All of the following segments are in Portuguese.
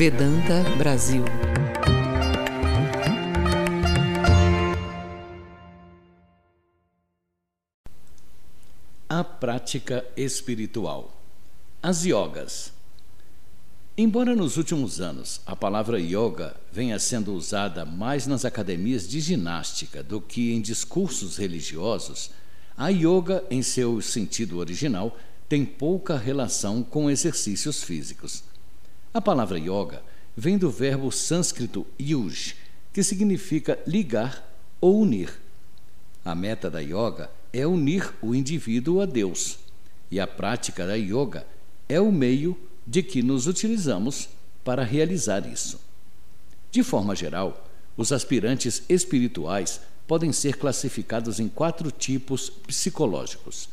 Vedanta Brasil. A prática espiritual. As yogas. Embora nos últimos anos a palavra yoga venha sendo usada mais nas academias de ginástica do que em discursos religiosos, a yoga, em seu sentido original, tem pouca relação com exercícios físicos. A palavra yoga vem do verbo sânscrito yuj, que significa ligar ou unir. A meta da yoga é unir o indivíduo a Deus, e a prática da yoga é o meio de que nos utilizamos para realizar isso. De forma geral, os aspirantes espirituais podem ser classificados em quatro tipos psicológicos: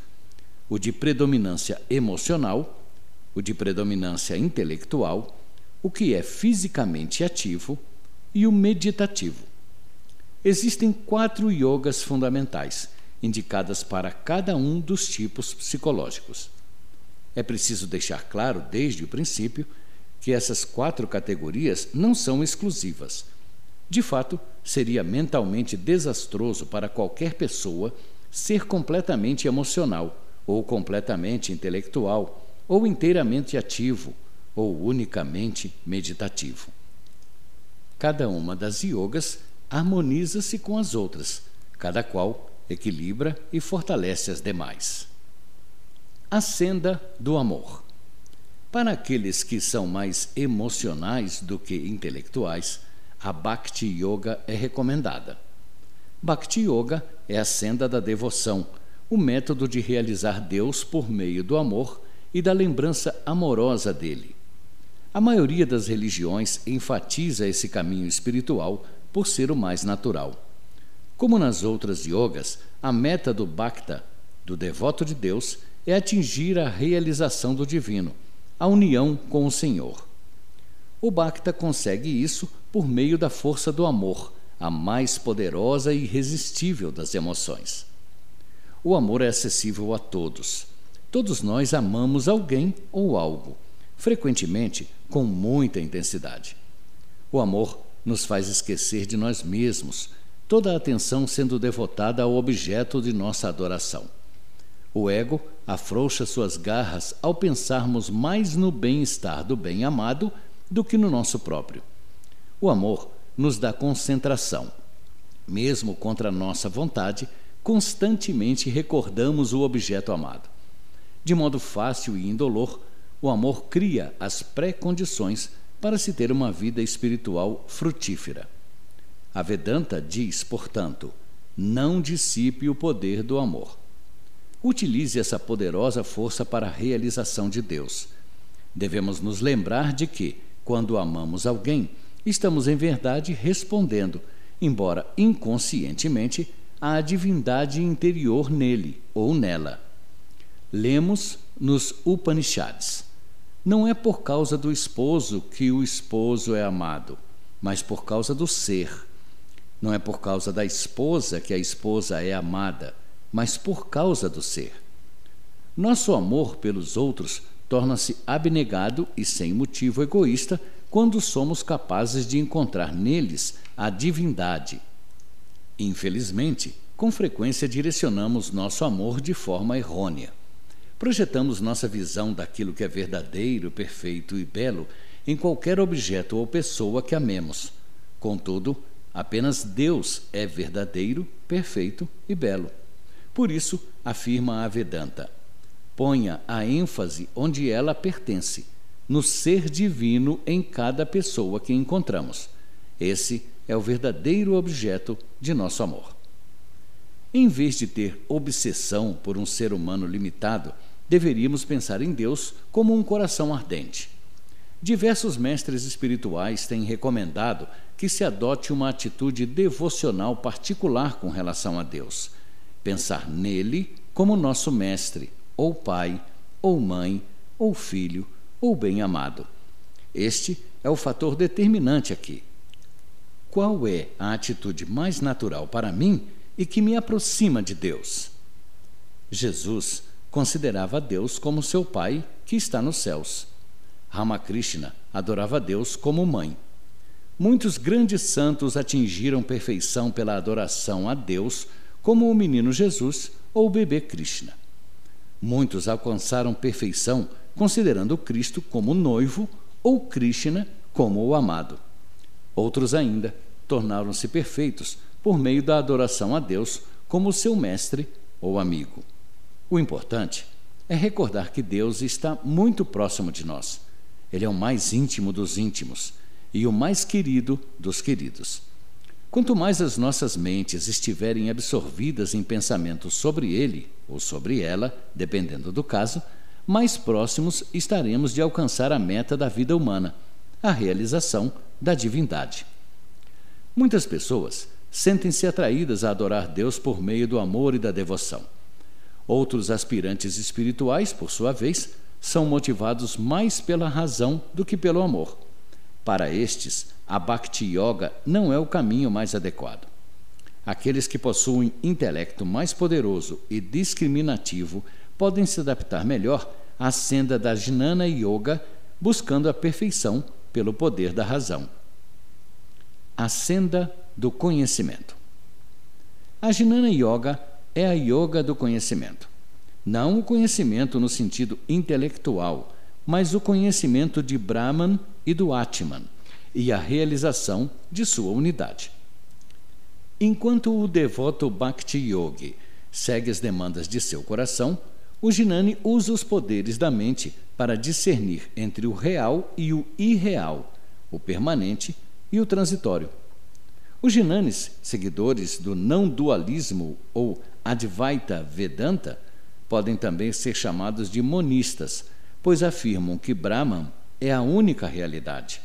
o de predominância emocional, o de predominância intelectual, o que é fisicamente ativo e o meditativo. Existem quatro yogas fundamentais, indicadas para cada um dos tipos psicológicos. É preciso deixar claro, desde o princípio, que essas quatro categorias não são exclusivas. De fato, seria mentalmente desastroso para qualquer pessoa ser completamente emocional, ou completamente intelectual, ou inteiramente ativo, ou unicamente meditativo. Cada uma das yogas harmoniza-se com as outras, cada qual equilibra e fortalece as demais. A senda do amor. Para aqueles que são mais emocionais do que intelectuais, a Bhakti Yoga é recomendada. Bhakti Yoga é a senda da devoção, o método de realizar Deus por meio do amor e da lembrança amorosa dele. A maioria das religiões enfatiza esse caminho espiritual por ser o mais natural. Como nas outras yogas, a meta do Bhakta, do devoto de Deus, é atingir a realização do divino, a união com o Senhor. O Bhakta consegue isso por meio da força do amor, a mais poderosa e irresistível das emoções. O amor é acessível a todos. Todos nós amamos alguém ou algo, frequentemente com muita intensidade. O amor nos faz esquecer de nós mesmos, toda a atenção sendo devotada ao objeto de nossa adoração. O ego afrouxa suas garras ao pensarmos mais no bem-estar do bem-amado do que no nosso próprio. O amor nos dá concentração. Mesmo contra nossa vontade, constantemente recordamos o objeto amado. De modo fácil e indolor, o amor cria as pré-condições para se ter uma vida espiritual frutífera. A Vedanta diz, portanto, não dissipe o poder do amor. Utilize essa poderosa força para a realização de Deus. Devemos nos lembrar de que, quando amamos alguém, estamos em verdade respondendo, embora inconscientemente, à divindade interior nele ou nela. Lemos nos Upanishads. Não é por causa do esposo que o esposo é amado, mas por causa do ser. Não é por causa da esposa que a esposa é amada, mas por causa do ser. Nosso amor pelos outros torna-se abnegado e sem motivo egoísta quando somos capazes de encontrar neles a divindade. Infelizmente, com frequência direcionamos nosso amor de forma errônea. Projetamos nossa visão daquilo que é verdadeiro, perfeito e belo em qualquer objeto ou pessoa que amemos. Contudo, apenas Deus é verdadeiro, perfeito e belo. Por isso, afirma a Vedanta, ponha a ênfase onde ela pertence, no ser divino em cada pessoa que encontramos. Esse é o verdadeiro objeto de nosso amor. Em vez de ter obsessão por um ser humano limitado, deveríamos pensar em Deus como um coração ardente. Diversos mestres espirituais têm recomendado que se adote uma atitude devocional particular com relação a Deus pensar nele como nosso mestre, ou pai, ou mãe, ou filho, ou bem-amado. Este é o fator determinante aqui. Qual é a atitude mais natural para mim e que me aproxima de Deus? Jesus considerava Deus como seu pai que está nos céus. Ramakrishna adorava Deus como mãe. Muitos grandes santos atingiram perfeição pela adoração a Deus, como o menino Jesus ou o bebê Krishna. Muitos alcançaram perfeição considerando Cristo como noivo ou Krishna como o amado. Outros ainda tornaram-se perfeitos por meio da adoração a Deus como seu mestre ou amigo. O importante é recordar que Deus está muito próximo de nós. Ele é o mais íntimo dos íntimos e o mais querido dos queridos. Quanto mais as nossas mentes estiverem absorvidas em pensamentos sobre ele ou sobre ela, dependendo do caso, mais próximos estaremos de alcançar a meta da vida humana, a realização da divindade. Muitas pessoas sentem-se atraídas a adorar Deus por meio do amor e da devoção. Outros aspirantes espirituais, por sua vez, são motivados mais pela razão do que pelo amor. Para estes, a Bhakti Yoga não é o caminho mais adequado. Aqueles que possuem intelecto mais poderoso e discriminativo podem se adaptar melhor à senda da Jnana Yoga, buscando a perfeição pelo poder da razão. A senda do conhecimento. A Jnana Yoga é a yoga do conhecimento. Não o conhecimento no sentido intelectual, mas o conhecimento de Brahman e do Atman e a realização de sua unidade. Enquanto o devoto Bhakti Yogi segue as demandas de seu coração, o Jnani usa os poderes da mente para discernir entre o real e o irreal, o permanente e o transitório. Os Jnanis, seguidores do não-dualismo ou Advaita Vedanta, podem também ser chamados de monistas, pois afirmam que Brahman é a única realidade.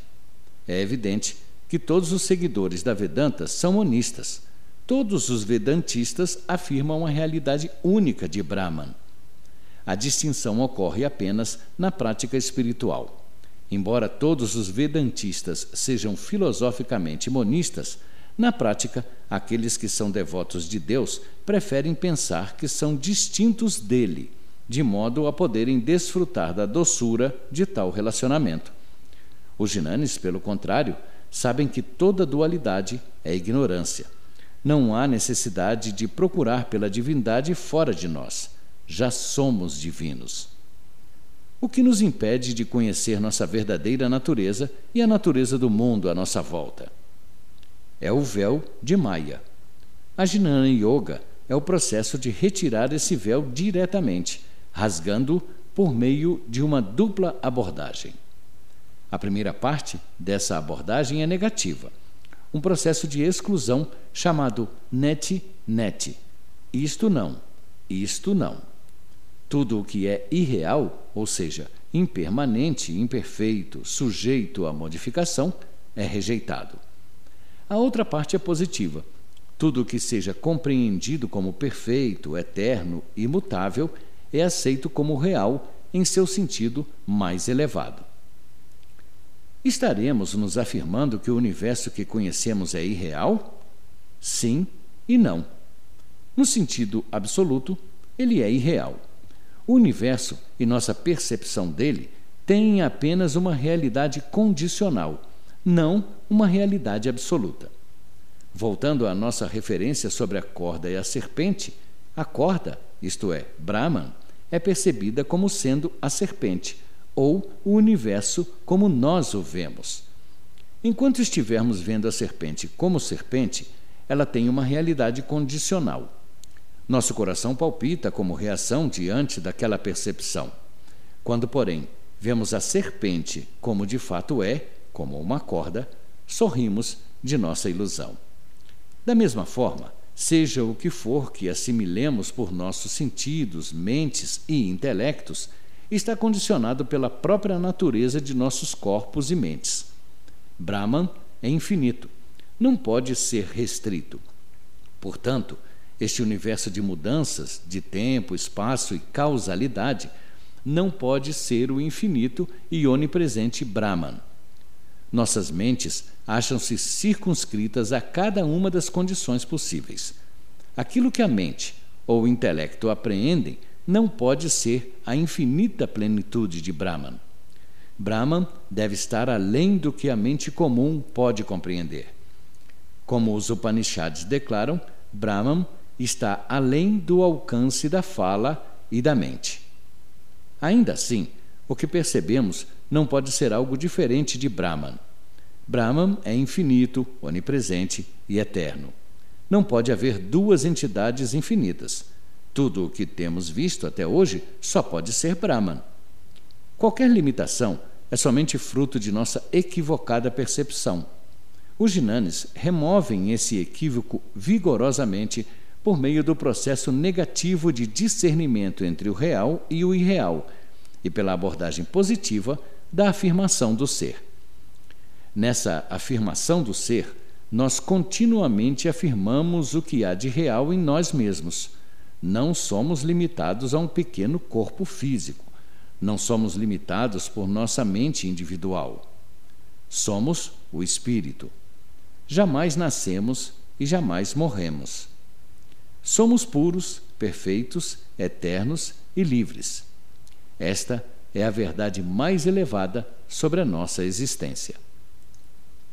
É evidente que todos os seguidores da Vedanta são monistas. Todos os Vedantistas afirmam a realidade única de Brahman. A distinção ocorre apenas na prática espiritual. Embora todos os Vedantistas sejam filosoficamente monistas, na prática, aqueles que são devotos de Deus preferem pensar que são distintos dele, de modo a poderem desfrutar da doçura de tal relacionamento. Os Jnanis, pelo contrário, sabem que toda dualidade é ignorância. Não há necessidade de procurar pela divindade fora de nós. Já somos divinos. O que nos impede de conhecer nossa verdadeira natureza e a natureza do mundo à nossa volta? É o véu de Maya. A Jnana Yoga é o processo de retirar esse véu diretamente, rasgando por meio de uma dupla abordagem. A primeira parte dessa abordagem é negativa, um processo de exclusão chamado net-net. Isto não, isto não. Tudo o que é irreal, ou seja, impermanente, imperfeito, sujeito à modificação, é rejeitado. A outra parte é positiva. Tudo o que seja compreendido como perfeito, eterno, imutável é aceito como real em seu sentido mais elevado. Estaremos nos afirmando que o universo que conhecemos é irreal? Sim e não. No sentido absoluto, ele é irreal. O universo e nossa percepção dele têm apenas uma realidade condicional não uma realidade absoluta. Voltando à nossa referência sobre a corda e a serpente, a corda, isto é, Brahman, é percebida como sendo a serpente, ou o universo como nós o vemos. Enquanto estivermos vendo a serpente como serpente, ela tem uma realidade condicional. Nosso coração palpita como reação diante daquela percepção. Quando, porém, vemos a serpente como de fato é, como uma corda, sorrimos de nossa ilusão. Da mesma forma, seja o que for que assimilemos por nossos sentidos, mentes e intelectos, está condicionado pela própria natureza de nossos corpos e mentes. Brahman é infinito, não pode ser restrito. Portanto, este universo de mudanças de tempo, espaço e causalidade não pode ser o infinito e onipresente Brahman. Nossas mentes acham-se circunscritas a cada uma das condições possíveis. Aquilo que a mente ou o intelecto apreendem não pode ser a infinita plenitude de Brahman. Brahman deve estar além do que a mente comum pode compreender. Como os Upanishads declaram, Brahman está além do alcance da fala e da mente. Ainda assim, o que percebemos não pode ser algo diferente de Brahman. Brahman é infinito, onipresente e eterno. Não pode haver duas entidades infinitas. Tudo o que temos visto até hoje só pode ser Brahman. Qualquer limitação é somente fruto de nossa equivocada percepção. Os Jinanes removem esse equívoco vigorosamente por meio do processo negativo de discernimento entre o real e o irreal e pela abordagem positiva da afirmação do ser. Nessa afirmação do ser, nós continuamente afirmamos o que há de real em nós mesmos. Não somos limitados a um pequeno corpo físico. Não somos limitados por nossa mente individual. Somos o Espírito. Jamais nascemos e jamais morremos. Somos puros, perfeitos, eternos e livres. Esta é a verdade mais elevada sobre a nossa existência.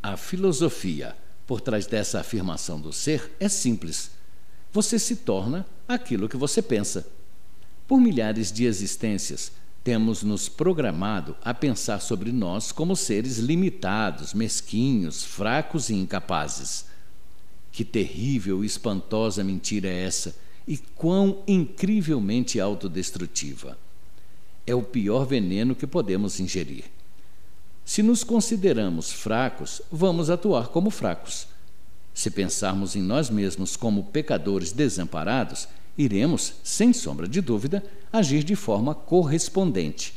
A filosofia por trás dessa afirmação do ser é simples. Você se torna aquilo que você pensa. Por milhares de existências, temos nos programado a pensar sobre nós como seres limitados, mesquinhos, fracos e incapazes. Que terrível e espantosa mentira é essa, e quão incrivelmente autodestrutiva! É o pior veneno que podemos ingerir. Se nos consideramos fracos, vamos atuar como fracos. Se pensarmos em nós mesmos como pecadores desamparados, iremos, sem sombra de dúvida, agir de forma correspondente.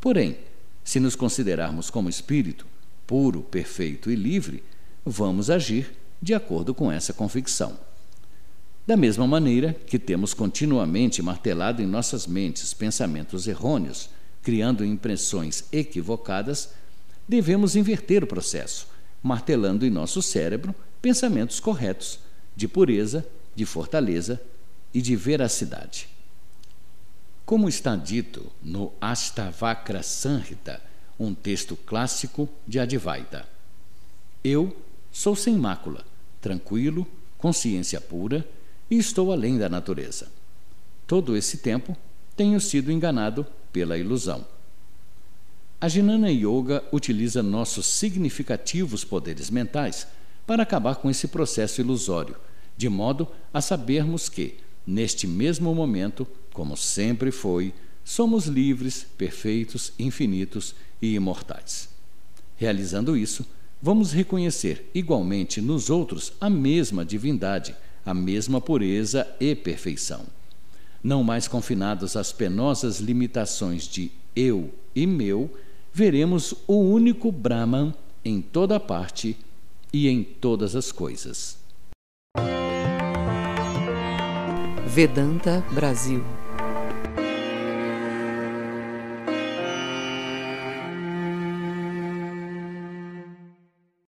Porém, se nos considerarmos como espírito, puro, perfeito e livre, vamos agir de acordo com essa convicção. Da mesma maneira que temos continuamente martelado em nossas mentes pensamentos errôneos, criando impressões equivocadas, devemos inverter o processo, martelando em nosso cérebro pensamentos corretos, de pureza, de fortaleza e de veracidade. Como está dito no Ashtavakra Sanhita, um texto clássico de Advaita. Eu sou sem mácula, tranquilo, consciência pura e estou além da natureza. Todo esse tempo tenho sido enganado pela ilusão. A Jnana Yoga utiliza nossos significativos poderes mentais para acabar com esse processo ilusório, de modo a sabermos que, Neste mesmo momento, como sempre foi, somos livres, perfeitos, infinitos e imortais. Realizando isso, vamos reconhecer igualmente nos outros a mesma divindade, a mesma pureza e perfeição. Não mais confinados às penosas limitações de eu e meu, veremos o único Brahman em toda parte e em todas as coisas. Vedanta Brasil